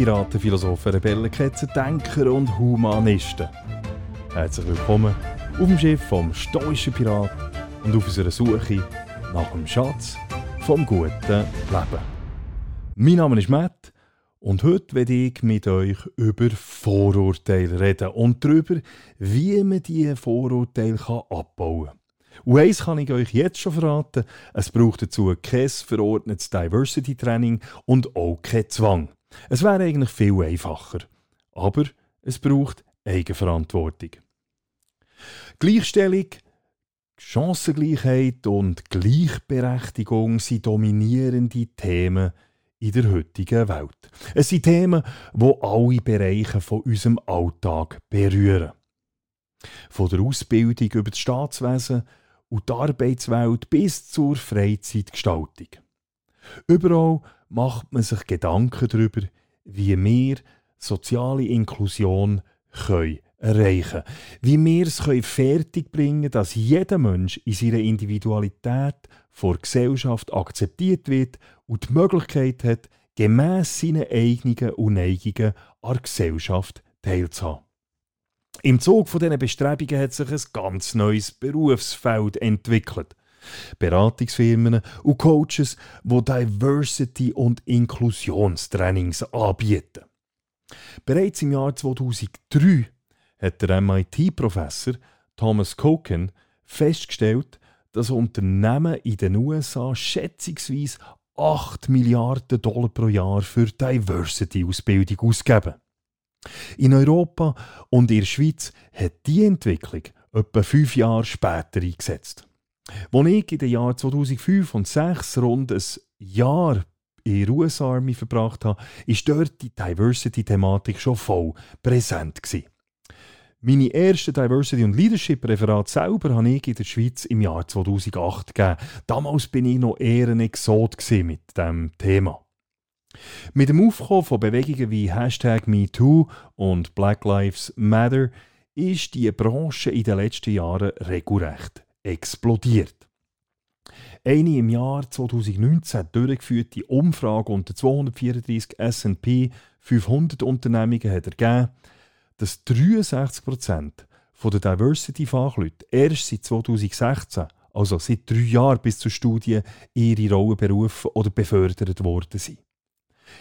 Piraten, Philosophen, Rebellen, Ketzer, Denker und Humanisten. Herzlich willkommen auf dem Schiff vom stoischen Pirat und auf unserer Suche nach dem Schatz vom guten Leben. Mein Name ist Matt und heute werde ich mit euch über Vorurteile reden und darüber, wie man diese Vorurteile abbauen kann. Und eins kann ich euch jetzt schon verraten, es braucht dazu kein verordnetes Diversity-Training und auch keinen Zwang. Es wäre eigentlich viel einfacher. Aber es braucht Eigenverantwortung. Gleichstellung, Chancengleichheit und Gleichberechtigung sind dominierende Themen in der heutigen Welt. Es sind Themen, die alle Bereiche von unserem Alltag berühren. Von der Ausbildung über das Staatswesen und die Arbeitswelt bis zur Freizeitgestaltung. Überall macht man sich Gedanken darüber, wie wir soziale Inklusion können erreichen. Wie wir es können fertigbringen dass jeder Mensch in seiner Individualität vor Gesellschaft akzeptiert wird und die Möglichkeit hat, gemäss seinen eigenen und Neigungen an der Gesellschaft teilzuhaben. Im Zug von diesen Bestrebungen hat sich ein ganz neues Berufsfeld entwickelt. Beratungsfirmen und Coaches, die Diversity- und Inklusionstrainings anbieten. Bereits im Jahr 2003 hat der MIT-Professor Thomas Koken festgestellt, dass Unternehmen in den USA schätzungsweise 8 Milliarden Dollar pro Jahr für Diversity-Ausbildung ausgeben. In Europa und in der Schweiz hat diese Entwicklung etwa fünf Jahre später eingesetzt. Als ich in den Jahren 2005 und 2006 rund ein Jahr in der US Army verbracht habe, war dort die Diversity-Thematik schon voll präsent. Gewesen. Meine erste Diversity- und Leadership-Referat selber habe ich in der Schweiz im Jahr 2008 gegeben. Damals bin ich noch eher ein Exot mit diesem Thema. Mit dem Aufkommen von Bewegungen wie Hashtag MeToo und Black Lives Matter ist die Branche in den letzten Jahren regelrecht explodiert. Eine im Jahr 2019 durchgeführte Umfrage unter 234 SP 500 Unternehmungen hat ergeben, dass 63% der Diversity-Fachleute erst seit 2016, also seit drei Jahren bis zur Studie, ihre Rollen berufen oder befördert worden sind.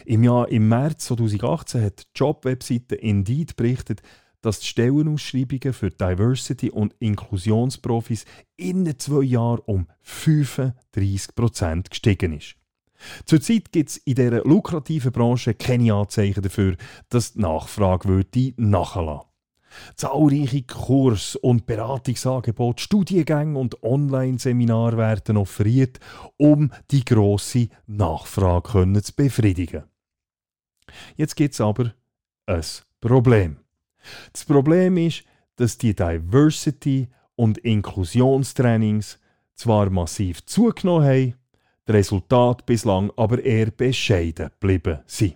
Im Jahr im März 2018 hat die Jobwebseite Indeed berichtet, dass die Stellenausschreibungen für Diversity- und Inklusionsprofis in zwei Jahren um 35% gestiegen ist. Zurzeit gibt es in dieser lukrativen Branche keine Anzeichen dafür, dass die Nachfrage würde nachlassen Zahlreiche Kurs- und Beratungsangebote, Studiengänge und Online-Seminare werden offeriert, um die grosse Nachfrage zu befriedigen. Jetzt gibt es aber ein Problem. Das Problem ist, dass die Diversity- und Inklusionstrainings zwar massiv zugenommen haben, die Resultate bislang aber eher bescheiden geblieben sind.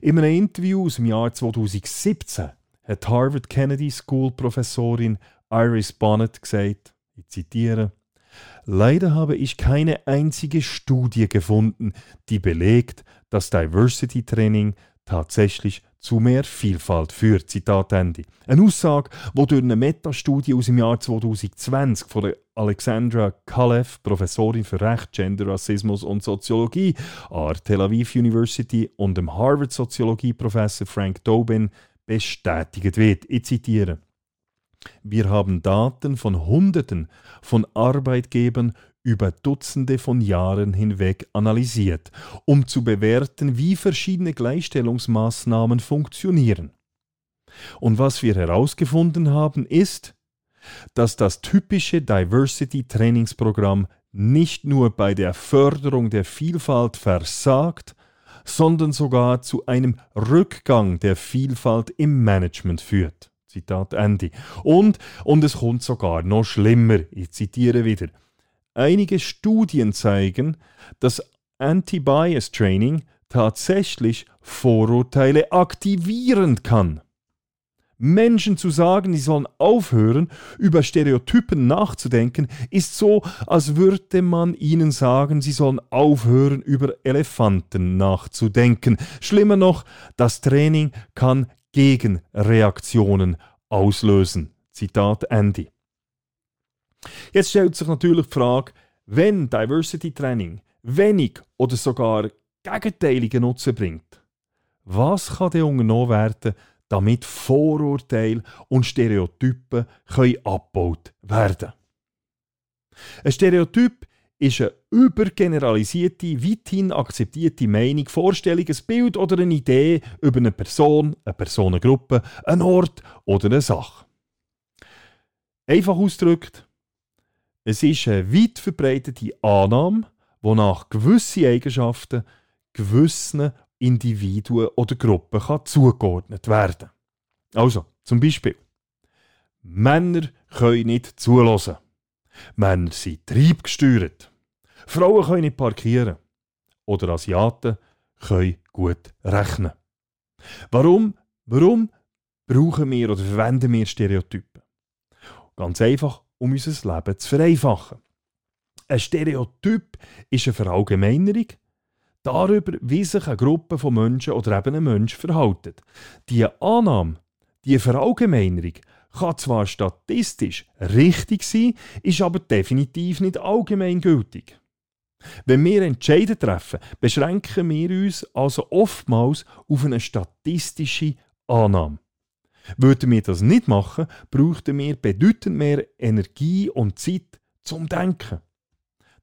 In einem Interview aus dem Jahr 2017 hat Harvard Kennedy School Professorin Iris Bonnet gesagt, ich zitiere, Leider habe ich keine einzige Studie gefunden, die belegt, dass Diversity Training tatsächlich zu mehr Vielfalt führt. Zitat Ende. Eine Aussage, die durch eine Metastudie aus dem Jahr 2020 von Alexandra Kalev, Professorin für Recht, Gender, Rassismus und Soziologie an Tel Aviv University und dem Harvard Soziologie-Professor Frank Dobin bestätigt wird. Ich zitiere. Wir haben Daten von Hunderten von Arbeitgebern über Dutzende von Jahren hinweg analysiert, um zu bewerten, wie verschiedene Gleichstellungsmaßnahmen funktionieren. Und was wir herausgefunden haben, ist, dass das typische Diversity-Trainingsprogramm nicht nur bei der Förderung der Vielfalt versagt, sondern sogar zu einem Rückgang der Vielfalt im Management führt. Zitat Ende. Und, und es kommt sogar noch schlimmer. Ich zitiere wieder. Einige Studien zeigen, dass Anti-Bias-Training tatsächlich Vorurteile aktivieren kann. Menschen zu sagen, sie sollen aufhören, über Stereotypen nachzudenken, ist so, als würde man ihnen sagen, sie sollen aufhören, über Elefanten nachzudenken. Schlimmer noch, das Training kann Gegenreaktionen auslösen. Zitat Andy. Jetzt stellt sich natürlich die Frage, wenn Diversity Training wenig oder sogar gegenteilige Nutzen bringt, was kann denn unternommen werden, damit Vorurteile und Stereotypen können abgebaut werden Ein Stereotyp ist eine übergeneralisierte, weithin akzeptierte Meinung, Vorstellung, ein Bild oder eine Idee über eine Person, eine Personengruppe, einen Ort oder eine Sache. Einfach ausgedrückt, es ist eine weit verbreitete Annahme, wonach gewisse Eigenschaften gewissen Individuen oder Gruppen kann zugeordnet werden Also, zum Beispiel, Männer können nicht zulassen. Männer sind triebgesteuert. Frauen können nicht parkieren. Oder Asiaten können gut rechnen. Warum? Warum brauchen wir oder verwenden wir Stereotypen? Ganz einfach, um unser Leben zu vereinfachen. Ein Stereotyp ist eine Verallgemeinerung darüber, wie sich eine Gruppe von Menschen oder eben ein Mensch verhält. Diese Annahme, diese Verallgemeinerung, kann zwar statistisch richtig sein, ist aber definitiv nicht allgemeingültig. Wenn wir Entscheidungen treffen, beschränken wir uns also oftmals auf eine statistische Annahme. Würden wir das nicht machen, bräuchten wir bedeutend mehr Energie und Zeit zum Denken.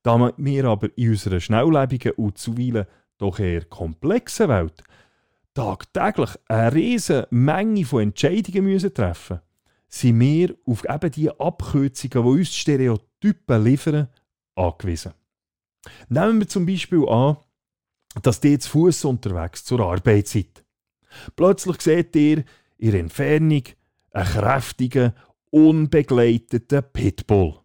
Da wir aber in unserer schnelllebigen und zuweilen doch eher komplexen Welt tagtäglich eine riesige Menge von Entscheidungen müssen treffen sind wir auf eben die Abkürzungen, die uns Stereotypen liefern, angewiesen. Nehmen wir zum Beispiel an, dass ihr zu Fuß unterwegs zur Arbeit seid. Plötzlich seht ihr in der Entfernung einen kräftigen, unbegleiteten Pitbull.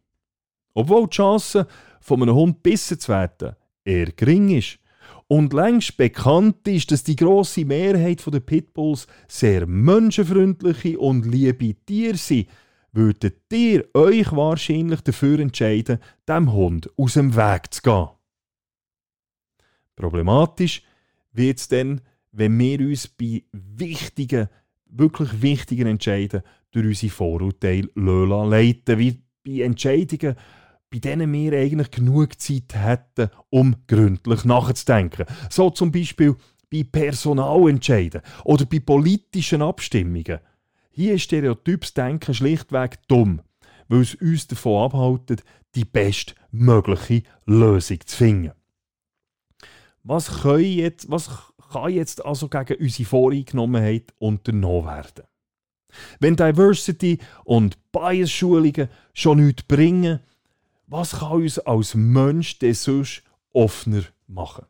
Obwohl die Chance, von einem Hund bissen zu werden, eher gering ist. Und längst bekannt ist, dass die grosse Mehrheit der Pitbulls sehr menschenfreundliche und liebe Tiere sind, würdet ihr euch wahrscheinlich dafür entscheiden, dem Hund aus dem Weg zu gehen. Problematisch wird es dann, wenn wir uns bei wichtigen, wirklich wichtigen Entscheiden durch unsere Vorurteile leiten wie bei Entscheidungen, bei denen wir eigentlich genug Zeit hätten, um gründlich nachzudenken. So zum Beispiel bei Personalentscheiden oder bei politischen Abstimmungen. Hier ist stereotypes Denken schlichtweg dumm, weil es uns davon abhält, die bestmögliche Lösung zu finden. Was, jetzt, was kann jetzt also gegen unsere Voreingenommenheit unternommen werden? Wenn Diversity und Bias-Schulungen schon nichts bringen, was kann uns als Mensch denn sonst offener machen?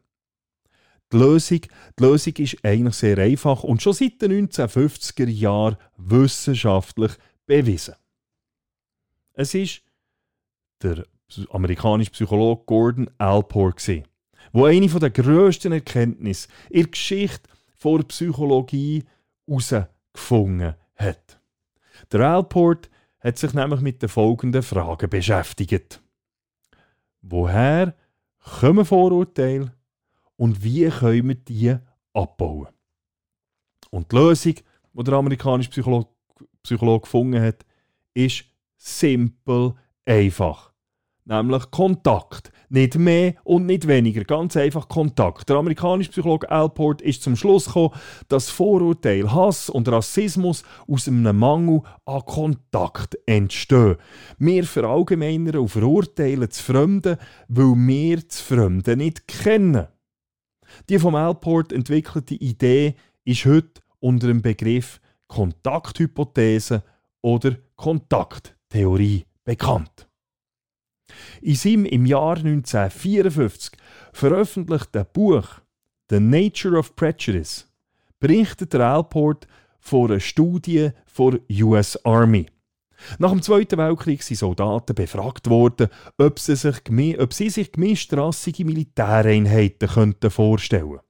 Die Lösung, die Lösung ist eigentlich sehr einfach und schon seit den 1950er Jahren wissenschaftlich bewiesen. Es ist der amerikanische Psychologe Gordon Alport, der eine der grössten Erkenntnisse in der Geschichte der Psychologie herausgefunden hat. Der Alport hat sich nämlich mit den folgenden Fragen beschäftigt. Woher kommen Vorurteile und wie können wir die abbauen? Und die Lösung, die der amerikanische Psychologe gefunden hat, ist simpel einfach nämlich Kontakt. Nicht mehr und nicht weniger, ganz einfach Kontakt. Der amerikanische Psychologe Alport ist zum Schluss gekommen, dass Vorurteil, Hass und Rassismus aus einem Mangel an Kontakt entstehen. Wir verallgemeinern und verurteilen das Fremde, weil wir das Fremde nicht kennen. Die vom Alport entwickelte Idee ist heute unter dem Begriff Kontakthypothese oder Kontakttheorie bekannt. In seinem im Jahr 1954 veröffentlichten Buch The Nature of Prejudice berichtet Alport von einer Studie der US Army. Nach dem Zweiten Weltkrieg sind Soldaten befragt worden, ob sie sich, ob sie sich gemischtrassige Militäreinheiten könnten vorstellen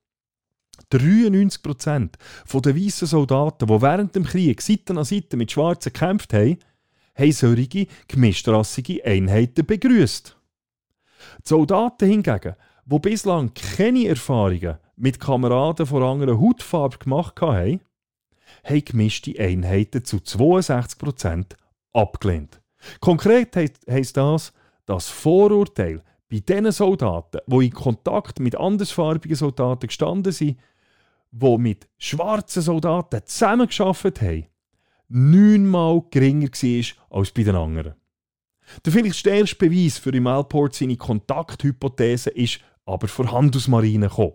93% der weißen Soldaten, die während dem Krieg Seite an Seite mit Schwarzen gekämpft haben, haben solche gemischtrassige Einheiten begrüßt. Die Soldaten hingegen, die bislang keine Erfahrungen mit Kameraden von anderer Hautfarbe gemacht haben, haben gemischte Einheiten zu 62% abgelehnt. Konkret heisst das, dass Vorurteil bei den Soldaten, die in Kontakt mit andersfarbigen Soldaten gestanden sind, die mit schwarzen Soldaten zusammengearbeitet haben, neunmal geringer war als bei den anderen. Der vielleicht stärkste Beweis für im Alport seine Kontakthypothese ist aber von Handelsmarine gekommen.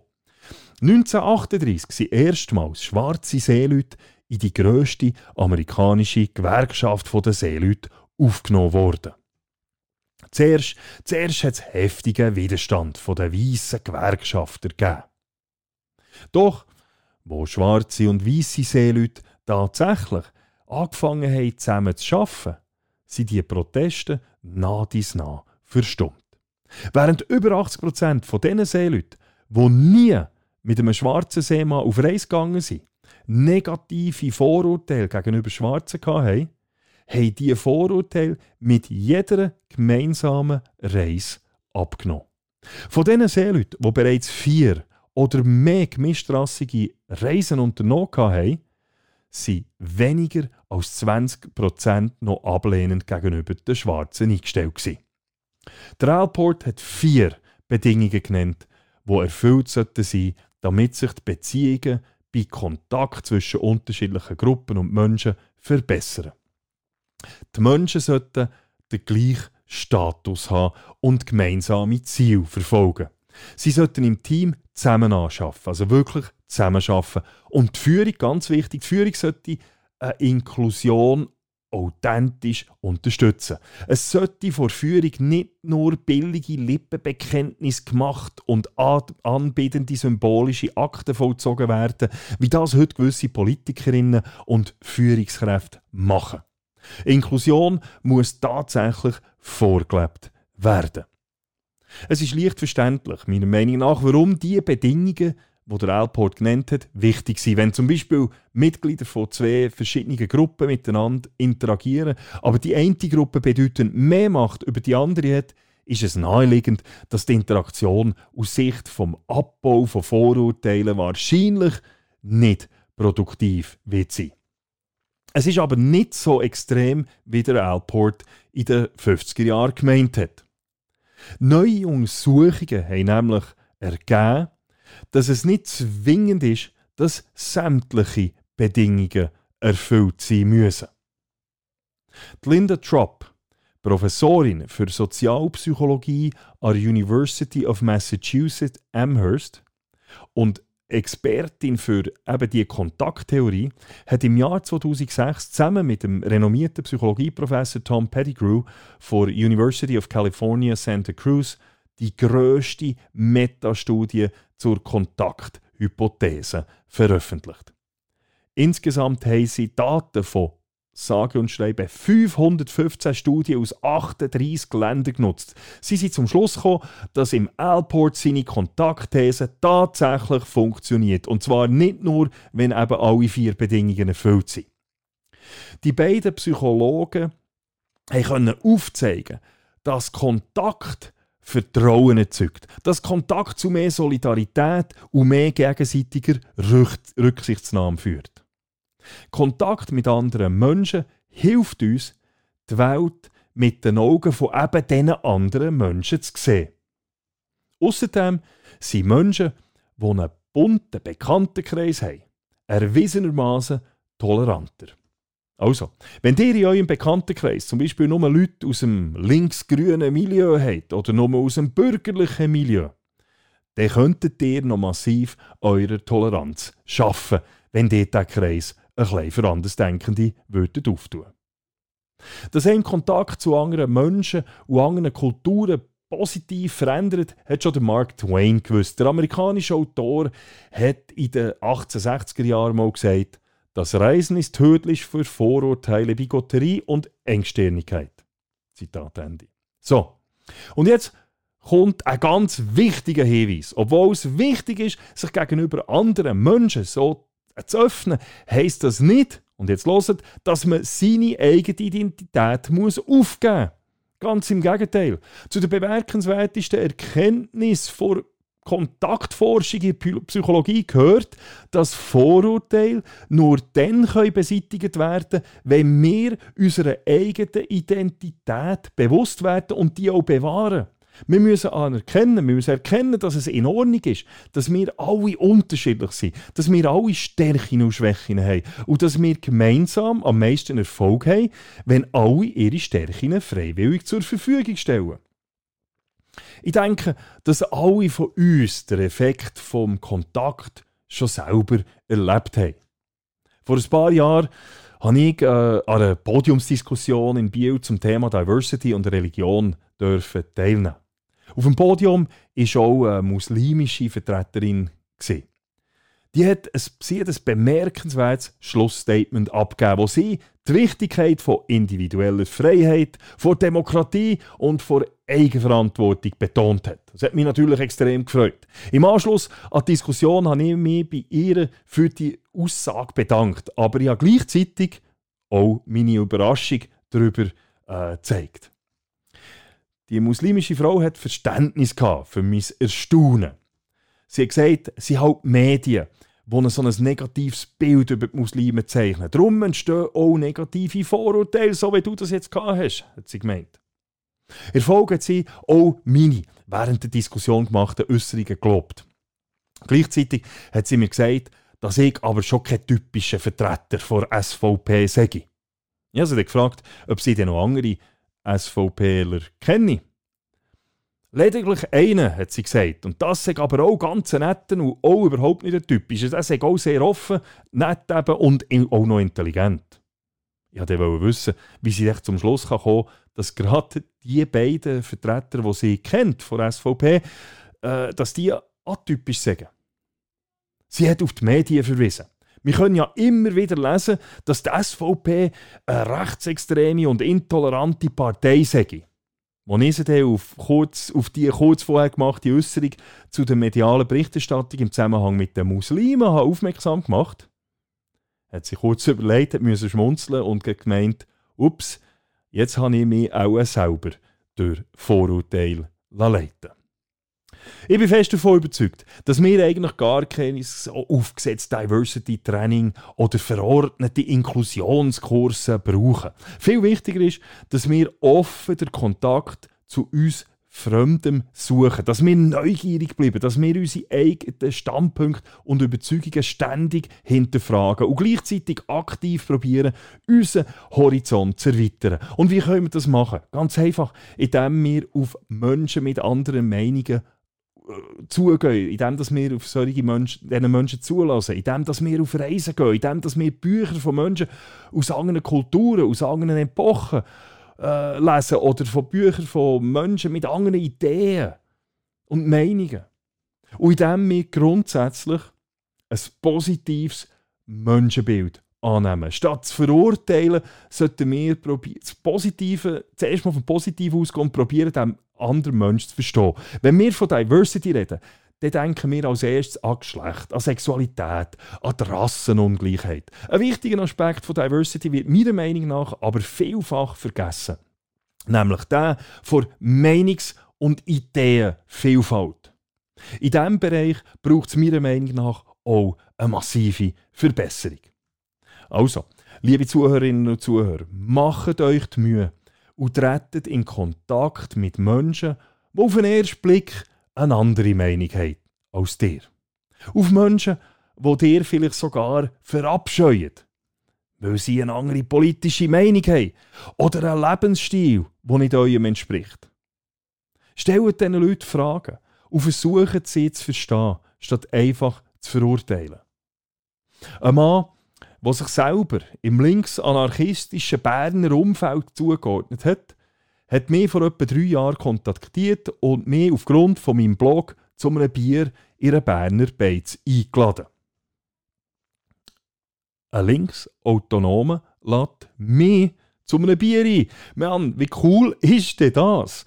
1938 sind erstmals schwarze Seeleute in die grösste amerikanische Gewerkschaft der Seeleute aufgenommen worden. Zuerst, zuerst hat es heftigen Widerstand der weißen Gewerkschafter gegeben. Doch, wo schwarze und weiße Seeleute tatsächlich angefangen haben, zusammen zu arbeiten, sind die Proteste nah dies nah verstummt. Während über 80% von diesen Seeleuten, die nie mit einem schwarzen Seemann auf Reise gegangen sind, negative Vorurteile gegenüber Schwarzen hatten, haben diese Vorurteile mit jeder gemeinsamen Reise abgenommen. Von diesen Seeleuten, die bereits vier oder mehr gemischtrassige Reisen unternommen haben, sind weniger als 20% noch ablehnend gegenüber den Schwarzen eingestellt. Gewesen. Der Alport hat vier Bedingungen genannt, die erfüllt sollten damit sich die Beziehungen bei Kontakt zwischen unterschiedlichen Gruppen und Menschen verbessern. Die Menschen sollten den gleichen Status haben und gemeinsame Ziele verfolgen. Sie sollten im Team zusammen anschaffen, also wirklich zusammen arbeiten. Und die Führung, ganz wichtig, die Führung sollte eine Inklusion authentisch unterstützen. Es sollte vor Führung nicht nur billige Lippenbekenntnisse gemacht und anbietende symbolische Akte vollzogen werden, wie das heute gewisse Politikerinnen und Führungskräfte machen. Inklusion muss tatsächlich vorgelebt werden. Es ist leicht verständlich, meiner Meinung nach, warum diese Bedingungen wo der Alport genannt hat, wichtig sein. Wenn zum Beispiel Mitglieder von zwei verschiedenen Gruppen miteinander interagieren, aber die eine Gruppe bedeutend mehr Macht über die andere hat, ist es naheliegend, dass die Interaktion aus Sicht vom Abbau von Vorurteilen wahrscheinlich nicht produktiv wird sein. Es ist aber nicht so extrem, wie der Alport in den 50er Jahren gemeint hat. Neue Untersuchungen haben nämlich ergeben, dass es nicht zwingend ist, dass sämtliche Bedingungen erfüllt sein müssen. Die Linda Tropp, Professorin für Sozialpsychologie an der University of Massachusetts Amherst und Expertin für eben die Kontakttheorie, hat im Jahr 2006 zusammen mit dem renommierten Psychologieprofessor Tom Pettigrew von der University of California Santa Cruz die grösste Metastudie zur Kontakthypothese veröffentlicht. Insgesamt haben sie Daten von sage und schreibe 515 Studien aus 38 Ländern genutzt. Sie sind zum Schluss gekommen, dass im Alport seine Kontaktthese tatsächlich funktioniert. Und zwar nicht nur, wenn eben alle vier Bedingungen erfüllt sind. Die beiden Psychologen können aufzeigen, dass Kontakt Vertrauen erzeugt, dass Kontakt zu mehr Solidarität und mehr gegenseitiger Rücksichtsnahme führt. Kontakt mit anderen Menschen hilft uns, die Welt mit den Augen von eben diesen anderen Menschen zu sehen. Außerdem sind Menschen, die einen bunten Bekanntenkreis haben, erwiesenermaßen toleranter. Also, wenn ihr in eurem Bekanntenkreis zum Beispiel nur Leute aus dem linksgrünen Milieu habt oder nur aus dem bürgerlichen Milieu, dann könntet ihr noch massiv eure Toleranz schaffen, wenn ihr diesen Kreis ein bisschen für Andersdenkende würdet auftun. Dass ein Kontakt zu anderen Menschen und anderen Kulturen positiv verändert, hat schon Mark Twain gewusst. Der amerikanische Autor hat in den 1860er Jahren mal gesagt, das Reisen ist tödlich für Vorurteile, Bigotterie und Engstirnigkeit. Zitat Ende. So, und jetzt kommt ein ganz wichtiger Hinweis. Obwohl es wichtig ist, sich gegenüber anderen Menschen so zu öffnen, heisst das nicht, und jetzt hört, dass man seine eigene Identität muss aufgeben muss. Ganz im Gegenteil. Zu der bemerkenswertesten Erkenntnis vor Kontaktforschung in Psychologie gehört, dass Vorurteile nur dann können beseitigt werden wenn wir unserer eigenen Identität bewusst werden und die auch bewahren. Wir müssen anerkennen, wir müssen erkennen, dass es in Ordnung ist, dass wir alle unterschiedlich sind, dass wir alle Stärken und Schwächen haben und dass wir gemeinsam am meisten Erfolg haben, wenn alle ihre Stärken freiwillig zur Verfügung stellen. Ich denke, dass alle von uns den Effekt vom Kontakt schon selber erlebt haben. Vor ein paar Jahren habe ich äh, an einer Podiumsdiskussion in Biel zum Thema Diversity und Religion dürfen teilnehmen. Auf dem Podium war auch eine muslimische Vertreterin. Die hat ein, sie hat ein bemerkenswertes Schlussstatement abgegeben, wo sie die Wichtigkeit von individueller Freiheit, von Demokratie und von Eigenverantwortung betont hat. Das hat mich natürlich extrem gefreut. Im Anschluss an die Diskussion habe ich mich bei ihr für die Aussage bedankt, aber ich habe gleichzeitig auch meine Überraschung darüber äh, gezeigt. Die muslimische Frau hat Verständnis für mein Erstaunen. Sie hat gesagt, sie hat Medien, die so ein negatives Bild über die Muslime zeichnen. Darum entstehen auch negative Vorurteile, so wie du das jetzt gehabt hast, hat sie gemeint. Erfolg hat sie auch meine während der Diskussion gemachten Äußerungen gelobt. Gleichzeitig hat sie mir gesagt, dass ich aber schon kein typischer Vertreter der SVP sei. Ich habe sie gefragt, ob sie denn noch andere SVPler kenne. Lediglich einen, hat sie gesagt. Und das ist aber auch ganz nett und auch überhaupt nicht der typische. Er ist auch sehr offen, nett eben und auch noch intelligent. Ich wollte wissen, wie sie zum Schluss kommen dass gerade die beiden Vertreter, die sie kennt von der SVP, äh, dass die atypisch sind. Sie hat auf die Medien verwiesen. Wir können ja immer wieder lesen, dass die SVP eine rechtsextreme und intolerante Partei sei. Ich sie auf, kurz, auf die kurz vorher gemachte Äußerung zu der medialen Berichterstattung im Zusammenhang mit den Muslimen aufmerksam gemacht, hat sie kurz überlegt, hat müssen schmunzeln und gemeint, ups, jetzt habe ich mich auch selber durch Vorurteile leiten ich bin fest davon überzeugt, dass wir eigentlich gar kein aufgesetztes Diversity-Training oder verordnete Inklusionskurse brauchen. Viel wichtiger ist, dass wir offen den Kontakt zu uns Fremdem suchen, dass wir neugierig bleiben, dass wir unsere eigenen Standpunkte und Überzeugungen ständig hinterfragen und gleichzeitig aktiv probieren, unseren Horizont zu erweitern. Und wie können wir das machen? Ganz einfach, indem wir auf Menschen mit anderen Meinungen zugehen, indem wir auf solche Menschen, diesen Menschen zulassen, indem wir auf Reisen gehen, indem wir Bücher von Menschen aus anderen Kulturen, aus anderen Epochen äh, lesen oder von Büchern von Menschen mit anderen Ideen und Meinungen. Und indem wir grundsätzlich ein positives Menschenbild annehmen. Statt zu verurteilen, sollten wir das Positive, zuerst mal vom Positiven ausgehen und probieren, anderen Menschen zu verstehen. Wenn wir von Diversity reden, dann denken wir als erstes an Geschlecht, an Sexualität, an die Rassenungleichheit. Ein wichtiger Aspekt von Diversity wird meiner Meinung nach aber vielfach vergessen. Nämlich der von Meinungs- und Ideenvielfalt. In diesem Bereich braucht es meiner Meinung nach auch eine massive Verbesserung. Also, liebe Zuhörerinnen und Zuhörer, macht euch die Mühe und tretet in Kontakt mit Menschen, die auf den ersten Blick eine andere Meinung haben als dir. Auf Menschen, die dir vielleicht sogar verabscheuen, weil sie eine andere politische Meinung haben oder einen Lebensstil, der nicht eurem entspricht. Stellt diesen Leuten Fragen und versucht sie zu verstehen, statt einfach zu verurteilen. Ein Mann, der sich selber im links-anarchistischen Berner Umfeld zugeordnet hat, hat mich vor etwa drei Jahren kontaktiert und mich aufgrund von meinem Blog zu einem Bier in einer Berner Beiz eingeladen. Ein linksautonomer lädt mich zu einem Bier ein. Mann, wie cool ist denn das?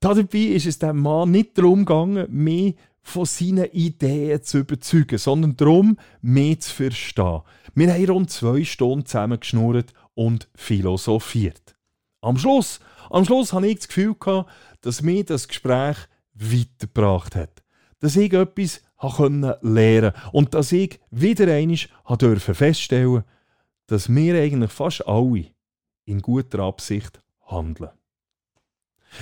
Dabei ist es dem Mann nicht darum gegangen, mehr von seinen Ideen zu überzeugen, sondern darum, mehr zu verstehen. Wir haben rund zwei Stunden zusammen geschnurrt und philosophiert. Am Schluss, am Schluss hatte ich das Gefühl, gehabt, dass mir das Gespräch weitergebracht hat. Dass ich etwas lernen konnte und dass ich wieder einmal feststellen durfte, dass wir eigentlich fast alle in guter Absicht handeln.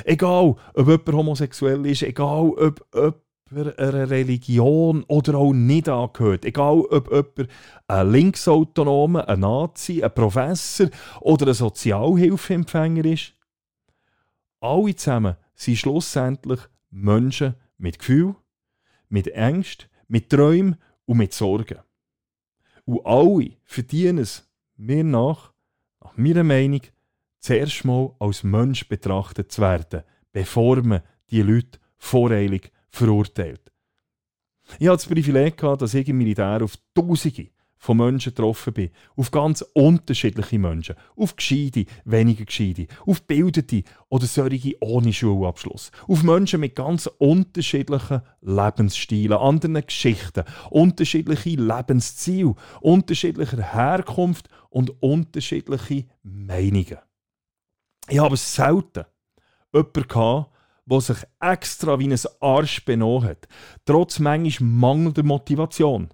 Egal, ob jemand homosexuell ist, egal, ob jemand einer Religion oder auch nicht angehört, egal, ob jemand ein Linksautonomer, ein Nazi, ein Professor oder ein Sozialhilfeempfänger ist, alle zusammen sind schlussendlich Menschen mit Gefühl, mit Ängsten, mit Träumen und mit Sorgen. Und alle verdienen es mir nach, nach meiner Meinung, zuerst mal als Mensch betrachtet zu werden, bevor man die Leute voreilig verurteilt. Ich hatte das Privileg, dass ich im Militär auf Tausende von Menschen getroffen bin. Auf ganz unterschiedliche Menschen. Auf Gescheide, weniger Gescheide. Auf Bildete oder solche ohne Schulabschluss. Auf Menschen mit ganz unterschiedlichen Lebensstilen, anderen Geschichten, unterschiedliche Lebensziele, unterschiedlicher Herkunft und unterschiedliche Meinungen. Ich habe selten jemanden gehabt, der sich extra wie ein Arsch benommen hat, trotz manchmal mangelnder Motivation.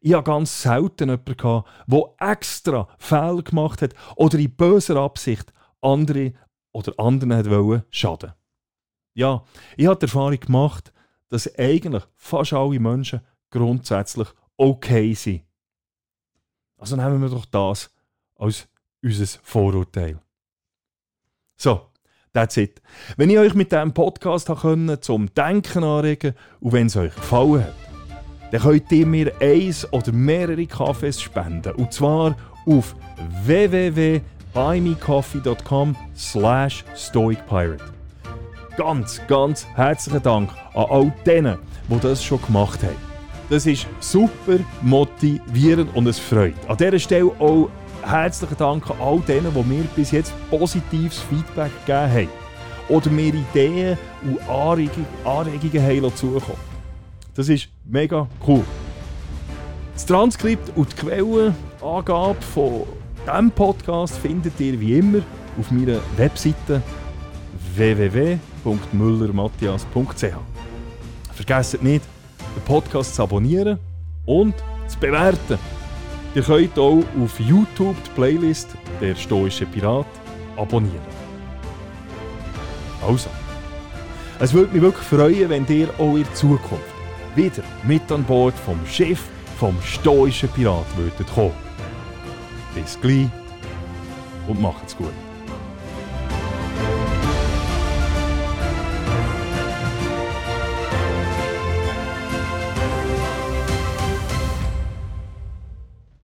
Ich habe ganz selten jemanden der extra Fehler gemacht hat oder in böser Absicht andere oder anderen hat wollen schaden. Ja, ich habe die Erfahrung gemacht, dass eigentlich fast alle Menschen grundsätzlich okay sind. Also nehmen wir doch das als unser Vorurteil. So, that's it. Wenn ich euch mit diesem Podcast konnte, zum Denken anregen und wenn es euch gefallen hat, dann könnt ihr mir eins oder mehrere Kaffees spenden. Und zwar auf www.buymecoffee.com slash stoicpirate. Ganz, ganz herzlichen Dank an all denen, die das schon gemacht haben. Das ist super motivierend und es freut. An dieser Stelle auch herzlichen Dank an all denen, die mir bis jetzt positives Feedback gegeben haben. Oder mir Ideen und Anregungen, haben zukommen. Das ist mega cool. Das Transkript und die Quellenangabe von diesem Podcast findet ihr wie immer auf meiner Webseite www.müllermatthias.ch. Vergesst nicht, den Podcast zu abonnieren und zu bewerten. Ihr könnt auch auf YouTube die Playlist «Der stoische Pirat» abonnieren. Also, es würde mich wirklich freuen, wenn ihr auch in Zukunft wieder mit an Bord vom Schiff vom stoischen Pirat würdet kommen. Bis gleich und macht's gut.